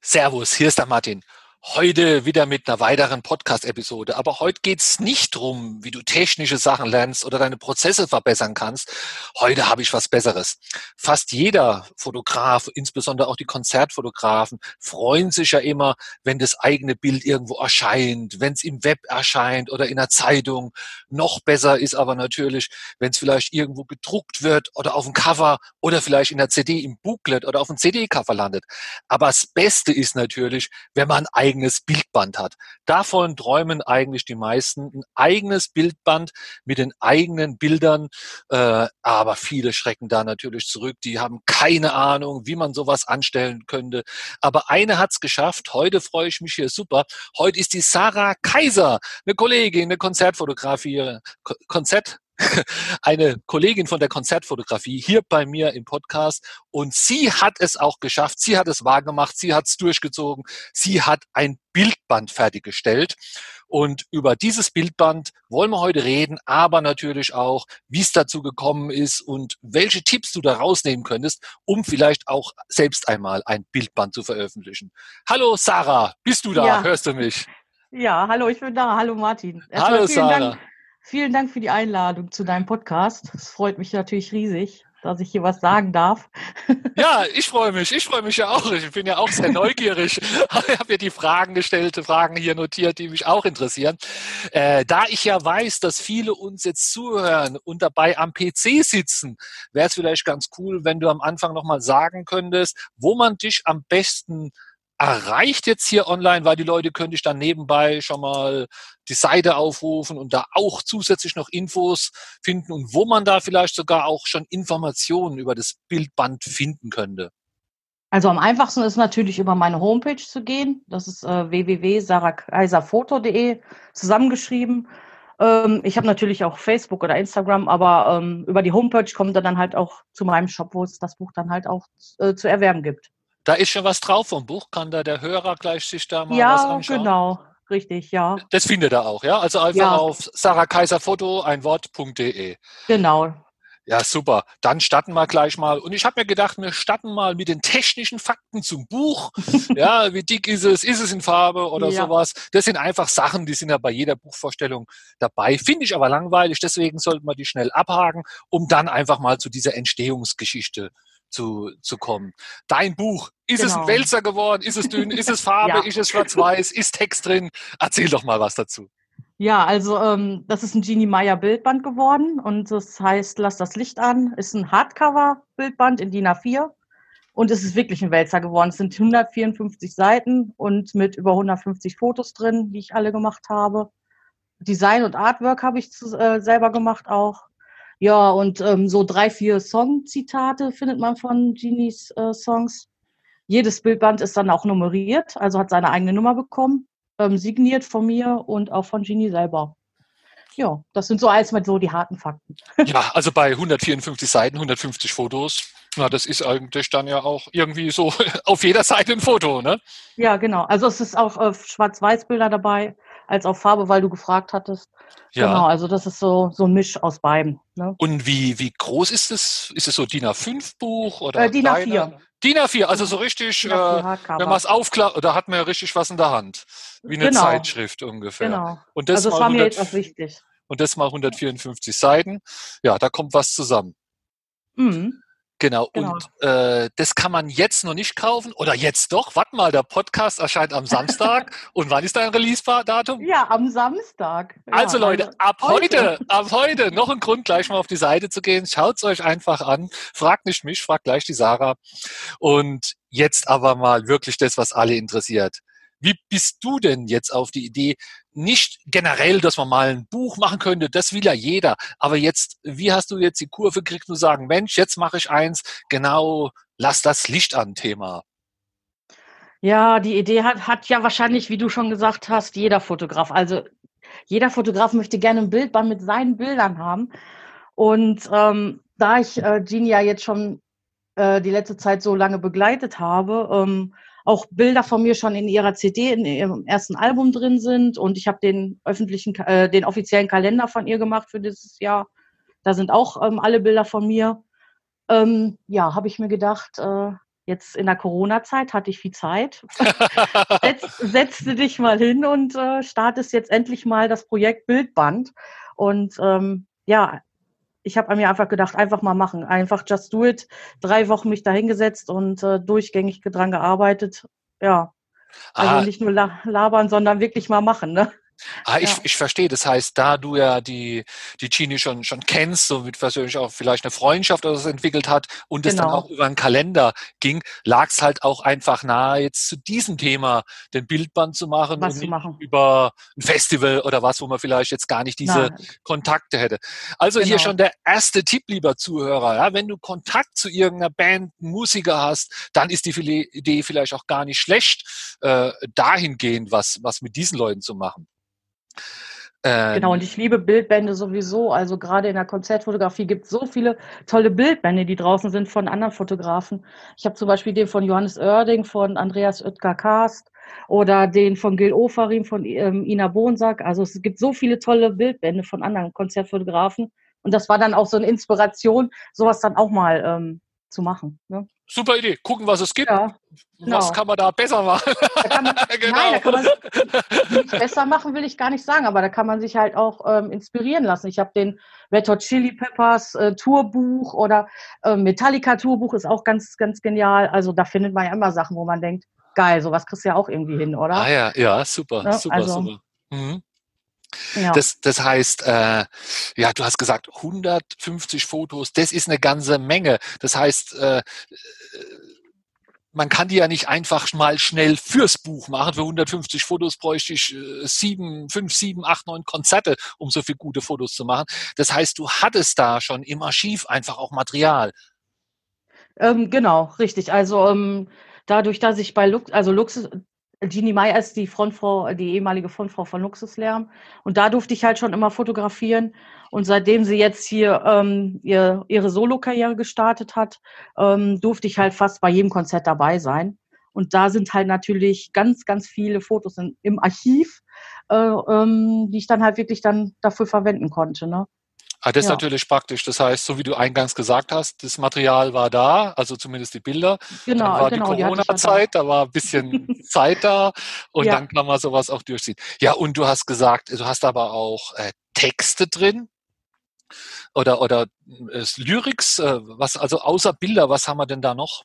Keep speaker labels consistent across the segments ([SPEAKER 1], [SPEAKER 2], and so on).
[SPEAKER 1] Servus, hier ist der Martin. Heute wieder mit einer weiteren Podcast-Episode. Aber heute geht's nicht drum, wie du technische Sachen lernst oder deine Prozesse verbessern kannst. Heute habe ich was Besseres. Fast jeder Fotograf, insbesondere auch die Konzertfotografen, freuen sich ja immer, wenn das eigene Bild irgendwo erscheint, wenn es im Web erscheint oder in der Zeitung. Noch besser ist aber natürlich, wenn es vielleicht irgendwo gedruckt wird oder auf dem Cover oder vielleicht in der CD im Booklet oder auf dem CD-Cover landet. Aber das Beste ist natürlich, wenn man eigenes Bildband hat. Davon träumen eigentlich die meisten. Ein eigenes Bildband mit den eigenen Bildern. Äh, aber viele schrecken da natürlich zurück. Die haben keine Ahnung, wie man sowas anstellen könnte. Aber eine hat's geschafft. Heute freue ich mich hier super. Heute ist die Sarah Kaiser, eine Kollegin, eine Konzertfotografie, Konzert eine Kollegin von der Konzertfotografie hier bei mir im Podcast und sie hat es auch geschafft, sie hat es wahrgemacht, sie hat es durchgezogen, sie hat ein Bildband fertiggestellt und über dieses Bildband wollen wir heute reden, aber natürlich auch, wie es dazu gekommen ist und welche Tipps du da rausnehmen könntest, um vielleicht auch selbst einmal ein Bildband zu veröffentlichen. Hallo Sarah, bist du da? Ja. Hörst du mich?
[SPEAKER 2] Ja, hallo, ich bin da. Hallo Martin.
[SPEAKER 1] Erstmal hallo Sarah.
[SPEAKER 2] Dank Vielen Dank für die Einladung zu deinem Podcast. Es freut mich natürlich riesig, dass ich hier was sagen darf.
[SPEAKER 1] Ja, ich freue mich. Ich freue mich ja auch. Ich bin ja auch sehr neugierig. Ich habe ja die Fragen gestellte Fragen hier notiert, die mich auch interessieren. Äh, da ich ja weiß, dass viele uns jetzt zuhören und dabei am PC sitzen, wäre es vielleicht ganz cool, wenn du am Anfang nochmal sagen könntest, wo man dich am besten erreicht jetzt hier online, weil die Leute könnte ich dann nebenbei schon mal die Seite aufrufen und da auch zusätzlich noch Infos finden und wo man da vielleicht sogar auch schon Informationen über das Bildband finden könnte.
[SPEAKER 2] Also am einfachsten ist natürlich über meine Homepage zu gehen. Das ist äh, www.sarakaiserfoto.de zusammengeschrieben. Ähm, ich habe natürlich auch Facebook oder Instagram, aber ähm, über die Homepage kommt er dann halt auch zu meinem Shop, wo es das Buch dann halt auch äh, zu erwerben gibt.
[SPEAKER 1] Da ist schon was drauf vom Buch. Kann da der Hörer gleich sich da mal ja, was anschauen?
[SPEAKER 2] Ja, genau. Richtig, ja.
[SPEAKER 1] Das findet er auch, ja? Also einfach ja. auf sarakaiserfoto, ein Wort.de.
[SPEAKER 2] Genau.
[SPEAKER 1] Ja, super. Dann starten wir gleich mal. Und ich habe mir gedacht, wir starten mal mit den technischen Fakten zum Buch. ja, wie dick ist es? Ist es in Farbe oder ja. sowas? Das sind einfach Sachen, die sind ja bei jeder Buchvorstellung dabei. Finde ich aber langweilig. Deswegen sollten wir die schnell abhaken, um dann einfach mal zu dieser Entstehungsgeschichte zu, zu kommen. Dein Buch, ist genau. es ein. Wälzer geworden? Ist es dünn? Ist es Farbe? ja. Ist es schwarz-weiß? Ist Text drin? Erzähl doch mal was dazu.
[SPEAKER 2] Ja, also ähm, das ist ein Genie Meyer Bildband geworden und das heißt Lass das Licht an. Ist ein Hardcover-Bildband in DIN A4 und es ist wirklich ein Wälzer geworden. Es sind 154 Seiten und mit über 150 Fotos drin, die ich alle gemacht habe. Design und Artwork habe ich zu, äh, selber gemacht auch. Ja, und ähm, so drei, vier Song-Zitate findet man von Genies äh, Songs. Jedes Bildband ist dann auch nummeriert, also hat seine eigene Nummer bekommen, ähm, signiert von mir und auch von Genie selber. Ja, das sind so alles mal so die harten Fakten.
[SPEAKER 1] Ja, also bei 154 Seiten, 150 Fotos, na, das ist eigentlich dann ja auch irgendwie so auf jeder Seite ein Foto, ne?
[SPEAKER 2] Ja, genau. Also es ist auch äh, Schwarz-Weiß-Bilder dabei als auch Farbe, weil du gefragt hattest. Ja. Genau, also das ist so, so ein Misch aus beiden.
[SPEAKER 1] Ne? Und wie, wie groß ist es? Ist es so DIN A5-Buch oder
[SPEAKER 2] äh, DIN A4.
[SPEAKER 1] DIN A4, also so richtig, äh, wenn man es aufklappt, da hat man ja richtig was in der Hand. Wie eine genau. Zeitschrift ungefähr.
[SPEAKER 2] Genau. Und das also das war mir jetzt auch wichtig.
[SPEAKER 1] Und das mal 154 Seiten. Ja, da kommt was zusammen. Mhm. Genau, genau. und äh, das kann man jetzt noch nicht kaufen oder jetzt doch. Warte mal, der Podcast erscheint am Samstag. und wann ist dein Release-Datum?
[SPEAKER 2] Ja, am Samstag. Ja,
[SPEAKER 1] also Leute, also ab heute. heute, ab heute noch ein Grund, gleich mal auf die Seite zu gehen. Schaut es euch einfach an. Fragt nicht mich, fragt gleich die Sarah. Und jetzt aber mal wirklich das, was alle interessiert. Wie bist du denn jetzt auf die Idee, nicht generell, dass man mal ein Buch machen könnte, das will ja jeder. Aber jetzt, wie hast du jetzt die Kurve gekriegt, zu sagen, Mensch, jetzt mache ich eins, genau, lass das Licht an Thema.
[SPEAKER 2] Ja, die Idee hat, hat ja wahrscheinlich, wie du schon gesagt hast, jeder Fotograf. Also jeder Fotograf möchte gerne ein Bildband mit seinen Bildern haben. Und ähm, da ich äh, Genie ja jetzt schon äh, die letzte Zeit so lange begleitet habe, ähm, auch Bilder von mir schon in ihrer CD, in ihrem ersten Album drin sind. Und ich habe den öffentlichen, äh, den offiziellen Kalender von ihr gemacht für dieses Jahr. Da sind auch ähm, alle Bilder von mir. Ähm, ja, habe ich mir gedacht, äh, jetzt in der Corona-Zeit hatte ich viel Zeit. Setz, setzte dich mal hin und äh, startest jetzt endlich mal das Projekt Bildband. Und ähm, ja, ich habe mir einfach gedacht, einfach mal machen, einfach just do it. Drei Wochen mich da hingesetzt und äh, durchgängig dran gearbeitet. Ja, also ah. nicht nur labern, sondern wirklich mal machen. Ne?
[SPEAKER 1] Ah, ich, ja. ich verstehe. Das heißt, da du ja die, die Genie schon, schon kennst, so mit persönlich auch vielleicht eine Freundschaft oder so entwickelt hat und es genau. dann auch über einen Kalender ging, lag es halt auch einfach nahe, jetzt zu diesem Thema den Bildband zu machen
[SPEAKER 2] was
[SPEAKER 1] und
[SPEAKER 2] nicht machen.
[SPEAKER 1] über ein Festival oder was, wo man vielleicht jetzt gar nicht diese Nein. Kontakte hätte. Also genau. hier schon der erste Tipp, lieber Zuhörer. Ja, wenn du Kontakt zu irgendeiner Band, Musiker hast, dann ist die Idee vielleicht auch gar nicht schlecht, äh, dahingehend was, was mit diesen Leuten zu machen.
[SPEAKER 2] Ähm, genau, und ich liebe Bildbände sowieso. Also gerade in der Konzertfotografie gibt es so viele tolle Bildbände, die draußen sind von anderen Fotografen. Ich habe zum Beispiel den von Johannes Oerding, von Andreas Oetker Kast oder den von Gil Ofarim, von ähm, Ina Bonsack. Also es gibt so viele tolle Bildbände von anderen Konzertfotografen. Und das war dann auch so eine Inspiration, sowas dann auch mal ähm, zu machen. Ne?
[SPEAKER 1] Super Idee. Gucken, was es gibt. Ja, genau. Was kann man da besser machen?
[SPEAKER 2] Da man, genau. Nein, da kann man nicht besser machen, will ich gar nicht sagen, aber da kann man sich halt auch ähm, inspirieren lassen. Ich habe den Red Hot Chili Peppers äh, Tourbuch oder äh, Metallica Tourbuch ist auch ganz, ganz genial. Also da findet man ja immer Sachen, wo man denkt, geil, sowas kriegst du ja auch irgendwie hin, oder?
[SPEAKER 1] Ah ja, ja, super, ja, super, also, super. Mhm. Ja. Das, das heißt, äh, ja, du hast gesagt, 150 Fotos, das ist eine ganze Menge. Das heißt, äh, man kann die ja nicht einfach mal schnell fürs Buch machen. Für 150 Fotos bräuchte ich äh, sieben, fünf, sieben, acht, neun Konzerte, um so viele gute Fotos zu machen. Das heißt, du hattest da schon im Archiv einfach auch Material.
[SPEAKER 2] Ähm, genau, richtig. Also ähm, dadurch, dass ich bei Lux, also Lux, Jeannie Meyer ist die Frontfrau, die ehemalige Frontfrau von Luxuslärm. Und da durfte ich halt schon immer fotografieren. Und seitdem sie jetzt hier ähm, ihr, ihre Solo-Karriere gestartet hat, ähm, durfte ich halt fast bei jedem Konzert dabei sein. Und da sind halt natürlich ganz, ganz viele Fotos in, im Archiv, äh, ähm, die ich dann halt wirklich dann dafür verwenden konnte. Ne?
[SPEAKER 1] Ah, das ja. ist natürlich praktisch. Das heißt, so wie du eingangs gesagt hast, das Material war da, also zumindest die Bilder. Genau, dann war genau, die Corona-Zeit, da war ein bisschen Zeit da und ja. dann kann man sowas auch durchziehen. Ja, und du hast gesagt, du hast aber auch äh, Texte drin oder oder äh, Lyrics, äh, was also außer Bilder, was haben wir denn da noch?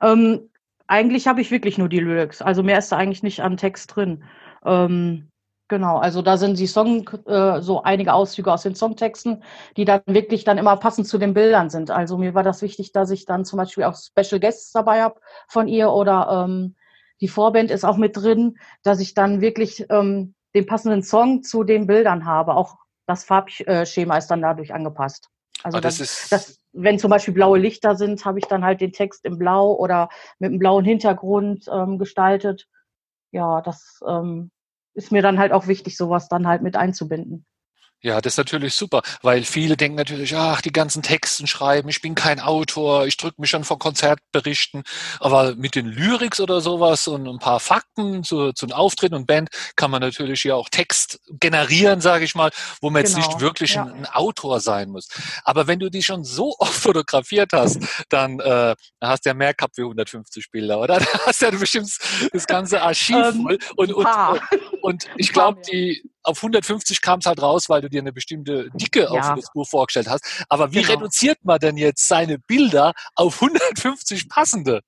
[SPEAKER 2] Ähm, eigentlich habe ich wirklich nur die Lyrics, also mehr ist da eigentlich nicht an Text drin. Ähm, Genau, also da sind die Song, äh, so einige Auszüge aus den Songtexten, die dann wirklich dann immer passend zu den Bildern sind. Also mir war das wichtig, dass ich dann zum Beispiel auch Special Guests dabei habe von ihr oder ähm, die Vorband ist auch mit drin, dass ich dann wirklich ähm, den passenden Song zu den Bildern habe. Auch das Farbschema ist dann dadurch angepasst. Also das, das, das, wenn zum Beispiel blaue Lichter sind, habe ich dann halt den Text in Blau oder mit einem blauen Hintergrund ähm, gestaltet. Ja, das ähm, ist mir dann halt auch wichtig, sowas dann halt mit einzubinden.
[SPEAKER 1] Ja, das ist natürlich super, weil viele denken natürlich, ach, die ganzen Texten schreiben, ich bin kein Autor, ich drücke mich schon vor Konzertberichten, aber mit den Lyrics oder sowas und ein paar Fakten zu, zu einem Auftritt und Band kann man natürlich ja auch Text generieren, sage ich mal, wo man genau. jetzt nicht genau, wirklich ja. ein, ein, Autor sein muss. Aber wenn du die schon so oft fotografiert hast, dann äh, hast du ja mehr gehabt wie 150 Bilder, oder? Da hast du ja bestimmt das ganze Archiv ähm, voll. Und, und, und, und ich glaube, die auf 150 kam es halt raus, weil du dir eine bestimmte Dicke ja. auf das Buch vorgestellt hast. Aber wie genau. reduziert man denn jetzt seine Bilder auf 150 passende?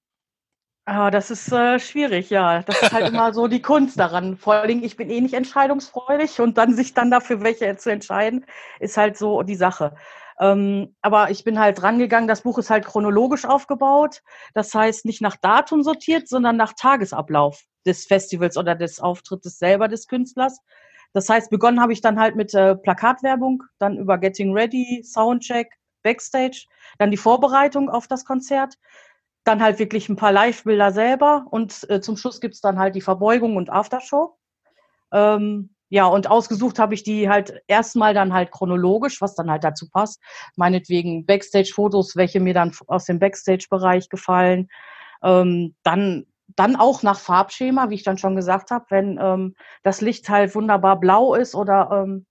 [SPEAKER 2] Ah, das ist äh, schwierig, ja. Das ist halt immer so die Kunst daran. Vor allen Dingen, ich bin eh nicht entscheidungsfreudig und dann sich dann dafür welche zu entscheiden, ist halt so die Sache. Ähm, aber ich bin halt rangegangen, das Buch ist halt chronologisch aufgebaut. Das heißt, nicht nach Datum sortiert, sondern nach Tagesablauf des Festivals oder des Auftrittes selber des Künstlers. Das heißt, begonnen habe ich dann halt mit äh, Plakatwerbung, dann über Getting Ready, Soundcheck, Backstage, dann die Vorbereitung auf das Konzert, dann halt wirklich ein paar Live-Bilder selber und äh, zum Schluss gibt's dann halt die Verbeugung und Aftershow. Ähm, ja, und ausgesucht habe ich die halt erstmal dann halt chronologisch, was dann halt dazu passt. Meinetwegen Backstage-Fotos, welche mir dann aus dem Backstage-Bereich gefallen. Ähm, dann dann auch nach Farbschema, wie ich dann schon gesagt habe, wenn ähm, das Licht halt wunderbar blau ist oder ähm,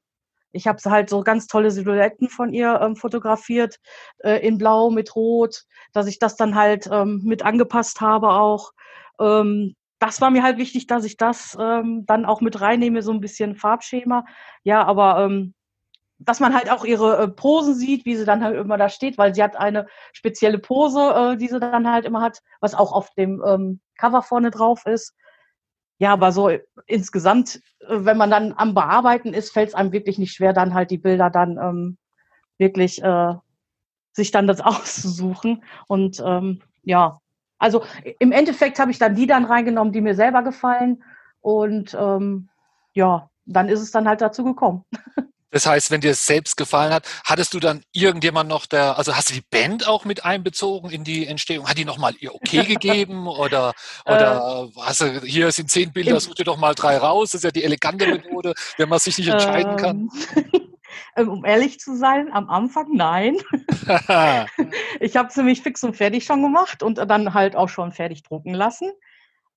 [SPEAKER 2] Ich habe halt so ganz tolle Silhouetten von ihr ähm, fotografiert, äh, in Blau mit Rot, dass ich das dann halt ähm, mit angepasst habe auch. Ähm, das war mir halt wichtig, dass ich das ähm, dann auch mit reinnehme, so ein bisschen Farbschema. Ja, aber ähm, dass man halt auch ihre äh, Posen sieht, wie sie dann halt immer da steht, weil sie hat eine spezielle Pose, äh, die sie dann halt immer hat, was auch auf dem ähm, Cover vorne drauf ist. Ja, aber so insgesamt, äh, wenn man dann am Bearbeiten ist, fällt es einem wirklich nicht schwer, dann halt die Bilder dann ähm, wirklich äh, sich dann das auszusuchen. Und ähm, ja, also im Endeffekt habe ich dann die dann reingenommen, die mir selber gefallen. Und ähm, ja, dann ist es dann halt dazu gekommen.
[SPEAKER 1] Das heißt, wenn dir es selbst gefallen hat, hattest du dann irgendjemand noch der, also hast du die Band auch mit einbezogen in die Entstehung? Hat die nochmal ihr Okay gegeben oder, oder äh, hast du, hier sind zehn Bilder, such dir doch mal drei raus. Das ist ja die elegante Methode, wenn man sich nicht entscheiden kann.
[SPEAKER 2] Ähm, um ehrlich zu sein, am Anfang nein. ich habe ziemlich fix und fertig schon gemacht und dann halt auch schon fertig drucken lassen.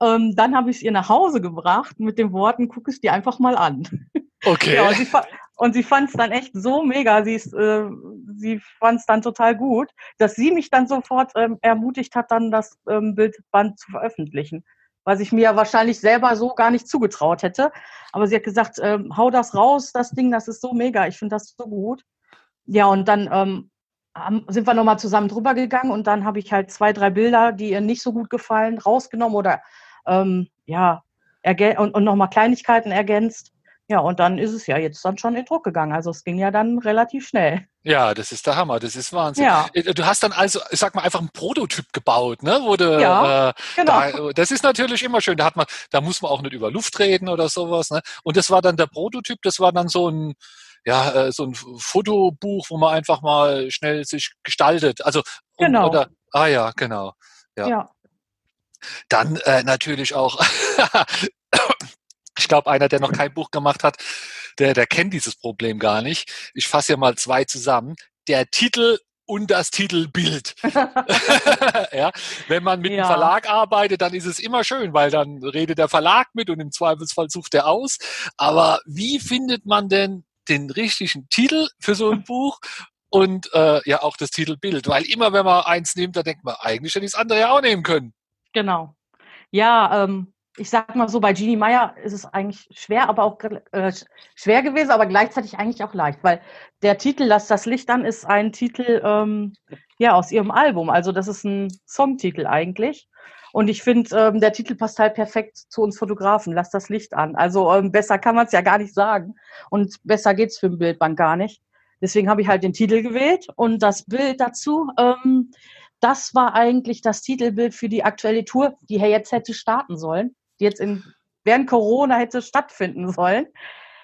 [SPEAKER 2] Ähm, dann habe ich es ihr nach Hause gebracht mit den Worten, guck es dir einfach mal an.
[SPEAKER 1] Okay.
[SPEAKER 2] Ja, sie, und sie fand es dann echt so mega. Sie, äh, sie fand es dann total gut, dass sie mich dann sofort ähm, ermutigt hat, dann das ähm, Bildband zu veröffentlichen. Was ich mir wahrscheinlich selber so gar nicht zugetraut hätte. Aber sie hat gesagt, ähm, hau das raus, das Ding, das ist so mega. Ich finde das so gut. Ja, und dann ähm, sind wir nochmal zusammen drüber gegangen und dann habe ich halt zwei, drei Bilder, die ihr nicht so gut gefallen, rausgenommen oder ähm, ja, und, und nochmal Kleinigkeiten ergänzt. Ja, und dann ist es ja jetzt dann schon in Druck gegangen. Also es ging ja dann relativ schnell.
[SPEAKER 1] Ja, das ist der Hammer, das ist Wahnsinn. Ja. Äh, du hast dann also, ich sag mal, einfach einen Prototyp gebaut, ne? Wo du, ja, äh, genau. Da, das ist natürlich immer schön. Da hat man, da muss man auch nicht über Luft reden oder sowas. Ne? Und das war dann der Prototyp, das war dann so ein, ja, äh, so ein Fotobuch, wo man einfach mal schnell sich gestaltet. Also
[SPEAKER 2] genau.
[SPEAKER 1] oder, ah ja, genau. Ja. ja. Dann äh, natürlich auch Ich glaube, einer, der noch kein Buch gemacht hat, der, der kennt dieses Problem gar nicht. Ich fasse ja mal zwei zusammen. Der Titel und das Titelbild. ja, wenn man mit ja. einem Verlag arbeitet, dann ist es immer schön, weil dann redet der Verlag mit und im Zweifelsfall sucht er aus. Aber wie findet man denn den richtigen Titel für so ein Buch und äh, ja auch das Titelbild? Weil immer, wenn man eins nimmt, da denkt man, eigentlich hätte ich das andere ja auch nehmen können.
[SPEAKER 2] Genau. Ja, ähm, ich sag mal so, bei Jeannie Meyer ist es eigentlich schwer, aber auch äh, schwer gewesen, aber gleichzeitig eigentlich auch leicht, weil der Titel Lass das Licht an ist ein Titel ähm, ja aus ihrem Album. Also das ist ein Songtitel eigentlich. Und ich finde, ähm, der Titel passt halt perfekt zu uns Fotografen. Lass das Licht an. Also ähm, besser kann man es ja gar nicht sagen. Und besser geht's für ein Bildband gar nicht. Deswegen habe ich halt den Titel gewählt und das Bild dazu. Ähm, das war eigentlich das Titelbild für die aktuelle Tour, die er jetzt hätte starten sollen jetzt in, während Corona hätte stattfinden sollen.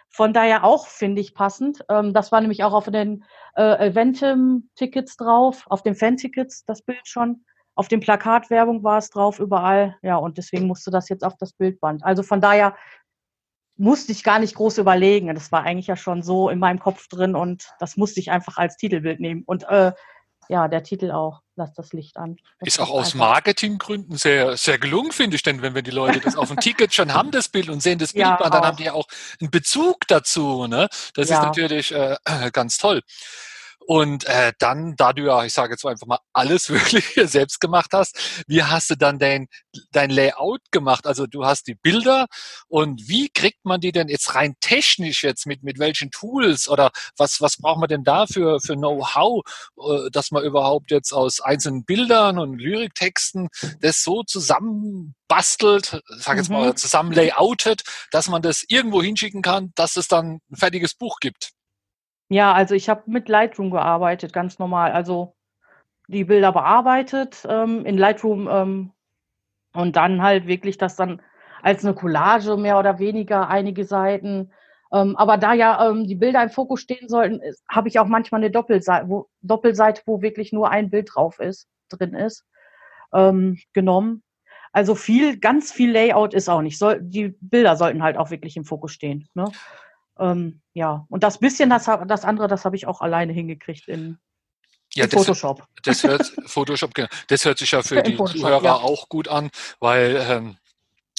[SPEAKER 2] Von daher auch, finde ich, passend. Ähm, das war nämlich auch auf den äh, Eventim-Tickets drauf, auf den Fan-Tickets das Bild schon. Auf dem Plakatwerbung war es drauf, überall. Ja, und deswegen musste das jetzt auf das Bildband. Also von daher musste ich gar nicht groß überlegen. Das war eigentlich ja schon so in meinem Kopf drin und das musste ich einfach als Titelbild nehmen. Und äh, ja, der Titel auch, lass das Licht an.
[SPEAKER 1] Das ist auch aus Marketinggründen sehr, sehr gelungen, finde ich, denn wenn, wenn die Leute das auf dem Ticket schon haben, das Bild und sehen das Bild, ja, dann auch. haben die ja auch einen Bezug dazu. Ne? Das ja. ist natürlich äh, ganz toll. Und äh, dann, da du ja, ich sage jetzt einfach mal, alles wirklich selbst gemacht hast, wie hast du dann dein, dein Layout gemacht? Also du hast die Bilder und wie kriegt man die denn jetzt rein technisch jetzt mit, mit welchen Tools oder was, was braucht man denn da für, für Know-how, äh, dass man überhaupt jetzt aus einzelnen Bildern und Lyriktexten das so zusammen bastelt, sag jetzt mal, mhm. zusammen layoutet, dass man das irgendwo hinschicken kann, dass es dann ein fertiges Buch gibt?
[SPEAKER 2] Ja, also ich habe mit Lightroom gearbeitet, ganz normal. Also die Bilder bearbeitet ähm, in Lightroom ähm, und dann halt wirklich das dann als eine Collage mehr oder weniger einige Seiten. Ähm, aber da ja ähm, die Bilder im Fokus stehen sollten, habe ich auch manchmal eine Doppelseite wo, Doppelseite, wo wirklich nur ein Bild drauf ist, drin ist, ähm, genommen. Also viel, ganz viel Layout ist auch nicht. Soll, die Bilder sollten halt auch wirklich im Fokus stehen. Ne? Ähm, ja, und das bisschen, das, das andere, das habe ich auch alleine hingekriegt in,
[SPEAKER 1] ja, in Photoshop. Das hört, Photoshop, genau. Das hört sich ja für die Zuhörer ja. auch gut an, weil ähm,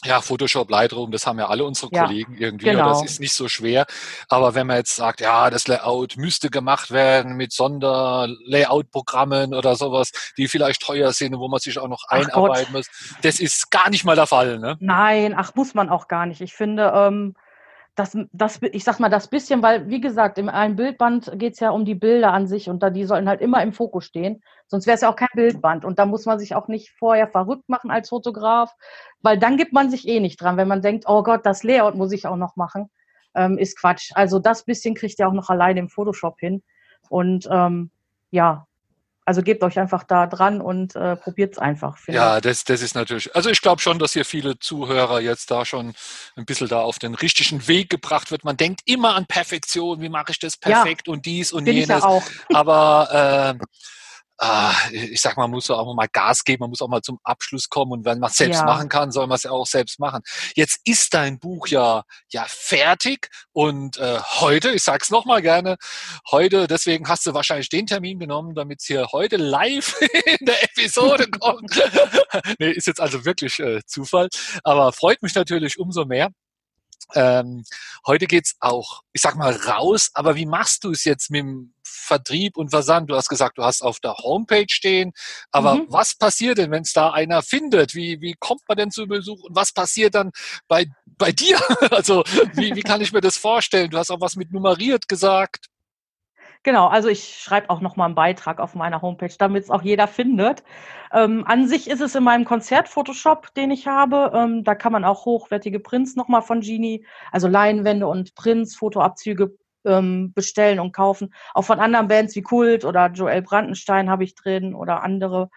[SPEAKER 1] Ja, Photoshop, Lightroom, das haben ja alle unsere
[SPEAKER 2] Ja,
[SPEAKER 1] Kollegen irgendwie.
[SPEAKER 2] genau.
[SPEAKER 1] Das ist nicht so schwer. Aber wenn man jetzt sagt, ja, das Layout müsste gemacht werden mit Sonder-Layout-Programmen oder sowas, die vielleicht teuer sind und wo man sich auch noch einarbeiten muss, das ist gar nicht mal der Fall. Ne?
[SPEAKER 2] Nein, ach, muss man auch gar nicht. Ich finde, ähm, das, das, ich sag mal, das bisschen, weil, wie gesagt, in einem Bildband geht es ja um die Bilder an sich und da, die sollen halt immer im Fokus stehen. Sonst wäre es ja auch kein Bildband. Und da muss man sich auch nicht vorher verrückt machen als Fotograf, weil dann gibt man sich eh nicht dran. Wenn man denkt, oh Gott, das Layout muss ich auch noch machen, ähm, ist Quatsch. Also das bisschen kriegt ihr auch noch alleine im Photoshop hin. Und ähm, ja, also gebt euch einfach da dran und äh, probiert es einfach. finde ich.
[SPEAKER 1] Ja, das, das ist natürlich, also ich glaube schon, dass hier viele Zuhörer jetzt da schon ein bisschen da auf den richtigen Weg gebracht wird. Man denkt immer an Perfektion, wie mache ich das
[SPEAKER 2] Ja,
[SPEAKER 1] perfekt und dies und
[SPEAKER 2] Bin ich ja
[SPEAKER 1] jenes.
[SPEAKER 2] auch.
[SPEAKER 1] Aber äh, ah, ich sag mal, man muss auch mal Gas geben, man muss auch mal zum Abschluss kommen und wenn man es selbst
[SPEAKER 2] Ja.
[SPEAKER 1] machen kann, soll man es ja auch selbst machen. Jetzt ist dein Buch ja ja fertig und äh, heute, ich sag's noch mal gerne, heute, deswegen hast du wahrscheinlich den Termin genommen, damit es hier heute live in der Episode kommt. nee, ist jetzt also wirklich äh, Zufall, aber freut mich natürlich umso mehr. Ähm, heute geht's auch, ich sag mal, raus, aber wie machst du es jetzt mit dem Vertrieb und Versand? Du hast gesagt, du hast auf der Homepage stehen, aber
[SPEAKER 2] Mhm.
[SPEAKER 1] was passiert denn, wenn es da einer findet? Wie, wie kommt man denn zu Besuch und was passiert dann bei, bei dir? Also, wie, wie kann ich mir das vorstellen? Du hast auch was mit nummeriert gesagt.
[SPEAKER 2] Genau, also ich schreibe auch noch mal einen Beitrag auf meiner Homepage, damit es auch jeder findet. Ähm, an sich ist es in meinem Konzert-Photoshop, den ich habe. Ähm, da kann man auch hochwertige Prints noch mal von Genie, also Leinwände und Prints, Fotoabzüge ähm, bestellen und kaufen. Auch von anderen Bands wie Kult oder Joel Brandenstein habe ich drin oder andere.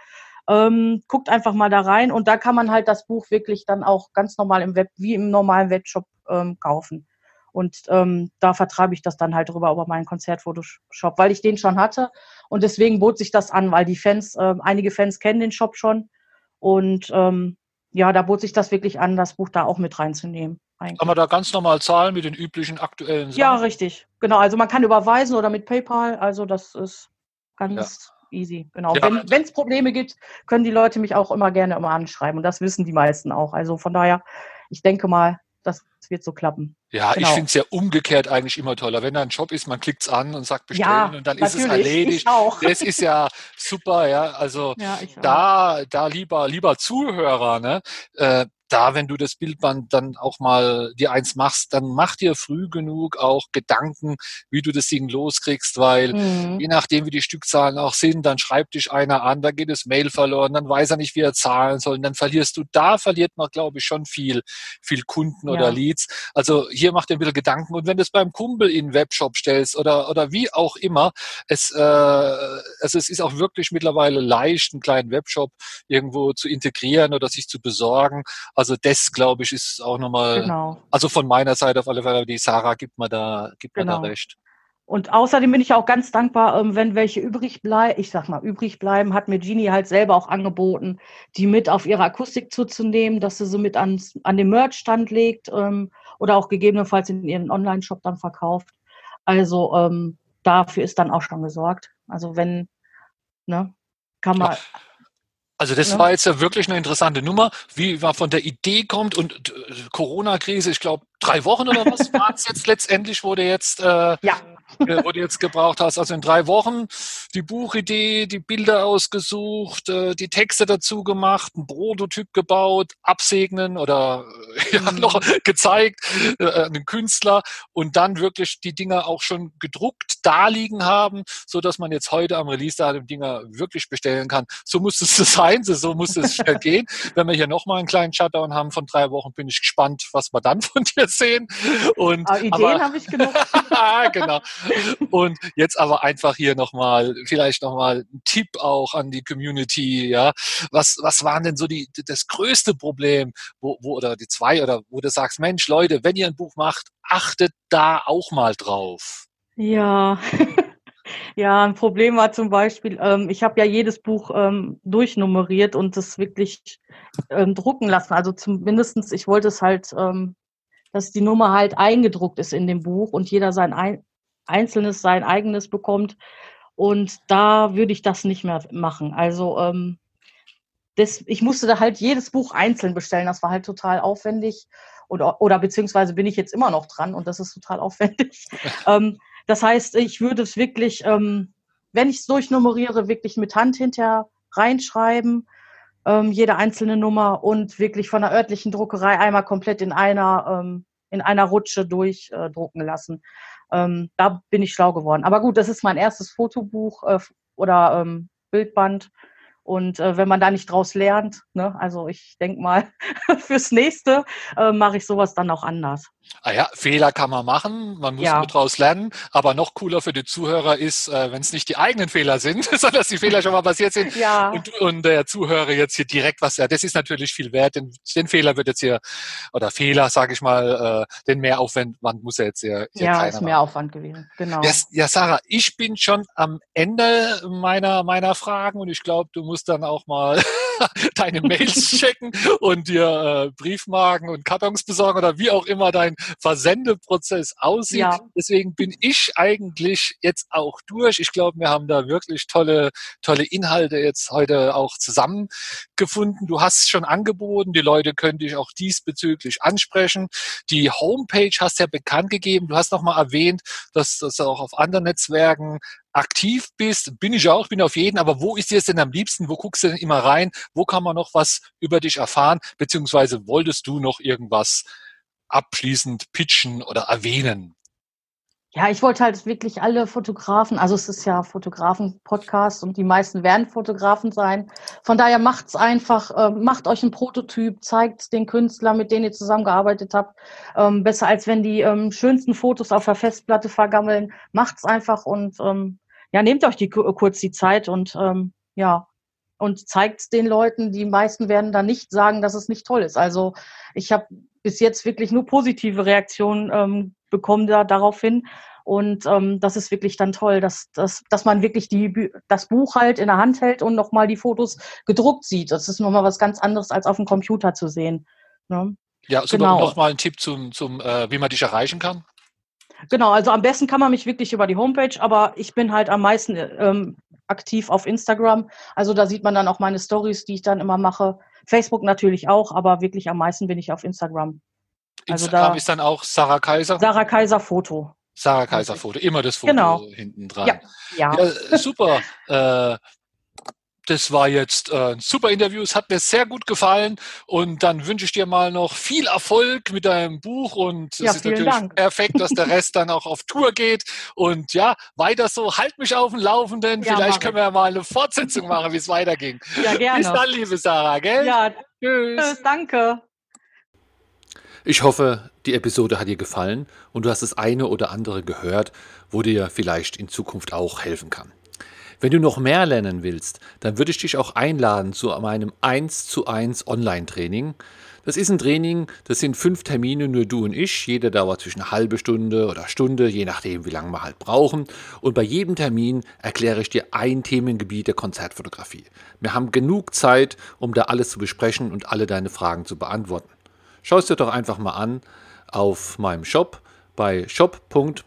[SPEAKER 2] Ähm, guckt einfach mal da rein und da kann man halt das Buch wirklich dann auch ganz normal im Web, wie im normalen Webshop ähm, kaufen. Und ähm, da vertreibe ich das dann halt drüber über meinen Konzertfotoshop, weil ich den schon hatte. Und deswegen bot sich das an, weil die Fans, ähm, einige Fans kennen den Shop schon. Und ähm, ja, da bot sich das wirklich an, das Buch da auch mit reinzunehmen. eigentlich.
[SPEAKER 1] Kann man da ganz normal zahlen mit den üblichen aktuellen Sachen?
[SPEAKER 2] Ja, richtig. Genau. Also man kann überweisen oder mit PayPal. Also das ist ganz easy. Genau.
[SPEAKER 1] Ja.
[SPEAKER 2] Wenn es Probleme gibt, können die Leute mich auch immer gerne immer anschreiben. Und das wissen die meisten auch. Also von daher, ich denke mal, das wird so klappen.
[SPEAKER 1] Ja, ich
[SPEAKER 2] Genau.
[SPEAKER 1] finde es ja umgekehrt eigentlich immer toller. Wenn da ein Job ist, man klickt's an und sagt bestellen
[SPEAKER 2] Ja,
[SPEAKER 1] und dann ist es erledigt.
[SPEAKER 2] Ich.
[SPEAKER 1] Das ist ja super, ja. Also
[SPEAKER 2] Ja, ich
[SPEAKER 1] da, da lieber, lieber Zuhörer, ne? Äh, da, wenn du das Bildband dann auch mal dir eins machst, dann mach dir früh genug auch Gedanken, wie du das Ding loskriegst, weil
[SPEAKER 2] Mhm.
[SPEAKER 1] je nachdem, wie die Stückzahlen auch sind, dann schreibt dich einer an, da geht das Mail verloren, dann weiß er nicht, wie er zahlen soll, und dann verlierst du, da verliert man, glaube ich, schon viel, viel Kunden oder
[SPEAKER 2] Ja.
[SPEAKER 1] Leads. Also hier macht dir ein bisschen Gedanken und wenn du es beim Kumpel in den Webshop stellst oder, oder wie auch immer, es, äh, also es ist auch wirklich mittlerweile leicht, einen kleinen Webshop irgendwo zu integrieren oder sich zu besorgen. Also das, glaube ich, ist auch nochmal,
[SPEAKER 2] Genau.
[SPEAKER 1] also von meiner Seite auf alle Fälle, die Sarah gibt mir da, gibt mir da
[SPEAKER 2] Genau.
[SPEAKER 1] recht.
[SPEAKER 2] Und außerdem bin ich auch ganz dankbar, ähm, wenn welche übrig bleiben. Ich sag mal, übrig bleiben, hat mir Genie halt selber auch angeboten, die mit auf ihre Akustik zuzunehmen, dass sie sie mit ans, an den Merch-Stand legt ähm, oder auch gegebenenfalls in ihren Online-Shop dann verkauft. Also ähm, dafür ist dann auch schon gesorgt. Also wenn, ne, kann man,
[SPEAKER 1] Also das
[SPEAKER 2] Ja.
[SPEAKER 1] war jetzt ja wirklich eine interessante Nummer, wie man von der Idee kommt und äh, Corona-Krise, ich glaube drei Wochen oder was war es jetzt letztendlich, du jetzt, äh,
[SPEAKER 2] ja,
[SPEAKER 1] wo du jetzt gebraucht hast. Also in drei Wochen die Buchidee, die Bilder ausgesucht, äh, die Texte dazu gemacht, einen Prototyp gebaut, absegnen oder äh, ja,
[SPEAKER 2] Mhm.
[SPEAKER 1] noch gezeigt äh, einen Künstler und dann wirklich die Dinger auch schon gedruckt da liegen haben, so dass man jetzt heute am Release-Datum Dinger wirklich bestellen kann. So muss es sein, so- so muss es schnell gehen. Wenn wir hier nochmal einen kleinen Shutdown haben von drei Wochen, bin ich gespannt, was wir dann von dir sehen. Und,
[SPEAKER 2] aber Ideen habe ich genug.
[SPEAKER 1] genau. Und jetzt aber einfach hier nochmal, vielleicht nochmal ein Tipp auch an die Community, ja. Was, was waren denn so die, das größte Problem, wo, wo, oder die zwei, oder wo du sagst, Mensch, Leute, wenn ihr ein Buch macht, achtet da auch mal drauf.
[SPEAKER 2] Ja. Ja, ein Problem war zum Beispiel, ähm, ich habe ja jedes Buch ähm, durchnummeriert und das wirklich ähm, drucken lassen. Also zumindestens, ich wollte es halt, ähm, dass die Nummer halt eingedruckt ist in dem Buch und jeder sein ein, einzelnes, sein eigenes bekommt. Und da würde ich das nicht mehr machen. Also ähm, das, ich musste da halt jedes Buch einzeln bestellen. Das war halt total aufwendig. Oder, oder beziehungsweise bin ich jetzt immer noch dran und das ist total aufwendig. ähm, das heißt, ich würde es wirklich, ähm, wenn ich es durchnummeriere, wirklich mit Hand hinterher reinschreiben, ähm, jede einzelne Nummer und wirklich von der örtlichen Druckerei einmal komplett in einer, ähm, in einer Rutsche durchdrucken äh, lassen. Ähm, da bin ich schlau geworden. Aber gut, das ist mein erstes Fotobuch äh, oder ähm, Bildband. Und äh, wenn man da nicht draus lernt, ne, also ich denke mal, fürs nächste äh, mache ich sowas dann auch anders.
[SPEAKER 1] Ah ja, Fehler kann man machen, man muss ja. nur daraus lernen, aber noch cooler für die Zuhörer ist, äh, wenn es nicht die eigenen Fehler sind, sondern dass die Fehler schon mal passiert sind ja. und, und der Zuhörer jetzt hier direkt was, ja, das ist natürlich viel wert, den, den Fehler wird jetzt hier, oder Fehler, sage ich mal, äh, den Mehraufwand muss er jetzt hier,
[SPEAKER 2] hier Ja, ist Mehraufwand gewesen, genau.
[SPEAKER 1] Ja, ja, Sarah, ich bin schon am Ende meiner, meiner Fragen und ich glaube, du musst dann auch mal deine Mails checken und dir äh, Briefmarken und Kartons besorgen oder wie auch immer dein Versendeprozess aussieht. Ja. Deswegen bin ich eigentlich jetzt auch durch. Ich glaube, wir haben da wirklich tolle, tolle Inhalte jetzt heute auch zusammengefunden. Du hast es schon angeboten. Die Leute können dich auch diesbezüglich ansprechen. Die Homepage hast ja bekannt gegeben. Du hast nochmal erwähnt, dass das auch auf anderen Netzwerken aktiv bist, bin ich auch, bin auf jeden, aber wo ist dir es denn am liebsten? Wo guckst du denn immer rein? Wo kann man noch was über dich erfahren? Beziehungsweise wolltest du noch irgendwas abschließend pitchen oder erwähnen?
[SPEAKER 2] Ja, ich wollte halt wirklich alle Fotografen, also es ist ja Fotografen-Podcast und die meisten werden Fotografen sein. Von daher macht's einfach, äh, macht euch einen Prototyp, zeigt den Künstler, mit denen ihr zusammengearbeitet habt. Ähm, besser als wenn die ähm, schönsten Fotos auf der Festplatte vergammeln. Macht's einfach und ähm, ja, nehmt euch die kurz die Zeit und ähm, ja, und zeigt den Leuten. Die meisten werden dann nicht sagen, dass es nicht toll ist. Also ich habe bis jetzt wirklich nur positive Reaktionen ähm, bekommen da daraufhin. Und ähm, das ist wirklich dann toll, dass, dass, dass man wirklich die, das Buch halt in der Hand hält und nochmal die Fotos gedruckt sieht. Das ist nochmal was ganz anderes, als auf dem Computer zu sehen.
[SPEAKER 1] Ne? Ja, also genau. nochmal ein Tipp zum, zum äh, wie man dich erreichen kann.
[SPEAKER 2] Genau, also am besten kann man mich wirklich über die Homepage, aber ich bin halt am meisten ähm, aktiv auf Instagram. Also da sieht man dann auch meine Stories, die ich dann immer mache. Facebook natürlich auch, aber wirklich am meisten bin ich auf Instagram.
[SPEAKER 1] Also Instagram da, ist dann auch Sarah Kaiser?
[SPEAKER 2] Sarah Kaiser Foto.
[SPEAKER 1] Sarah Kaiser Foto, immer das Foto genau. hinten dran. Ja, ja. ja super. äh, das war jetzt äh, ein super Interview. Es hat mir sehr gut gefallen. Und dann wünsche ich dir mal noch viel Erfolg mit deinem Buch. Und es ja, ist natürlich Dank. perfekt, dass der Rest dann auch auf Tour geht. Und ja, weiter so. Halt mich auf dem Laufenden. Ja, Vielleicht können wir ja mal eine Fortsetzung machen, wie es weiterging. Ja, gerne. Bis dann, liebe Sarah. Gell? Ja,
[SPEAKER 2] tschüss. Danke.
[SPEAKER 1] Ich hoffe, die Episode hat dir gefallen und du hast das eine oder andere gehört, wo dir vielleicht in Zukunft auch helfen kann. Wenn du noch mehr lernen willst, dann würde ich dich auch einladen zu meinem 1 zu 1 Online-Training. Das ist ein Training, das sind fünf Termine, nur du und ich. Jeder dauert zwischen eine halbe Stunde oder Stunde, je nachdem, wie lange wir halt brauchen. Und bei jedem Termin erkläre ich dir ein Themengebiet der Konzertfotografie. Wir haben genug Zeit, um da alles zu besprechen und alle deine Fragen zu beantworten. Schau es dir doch einfach mal an auf meinem Shop bei shop.black.de.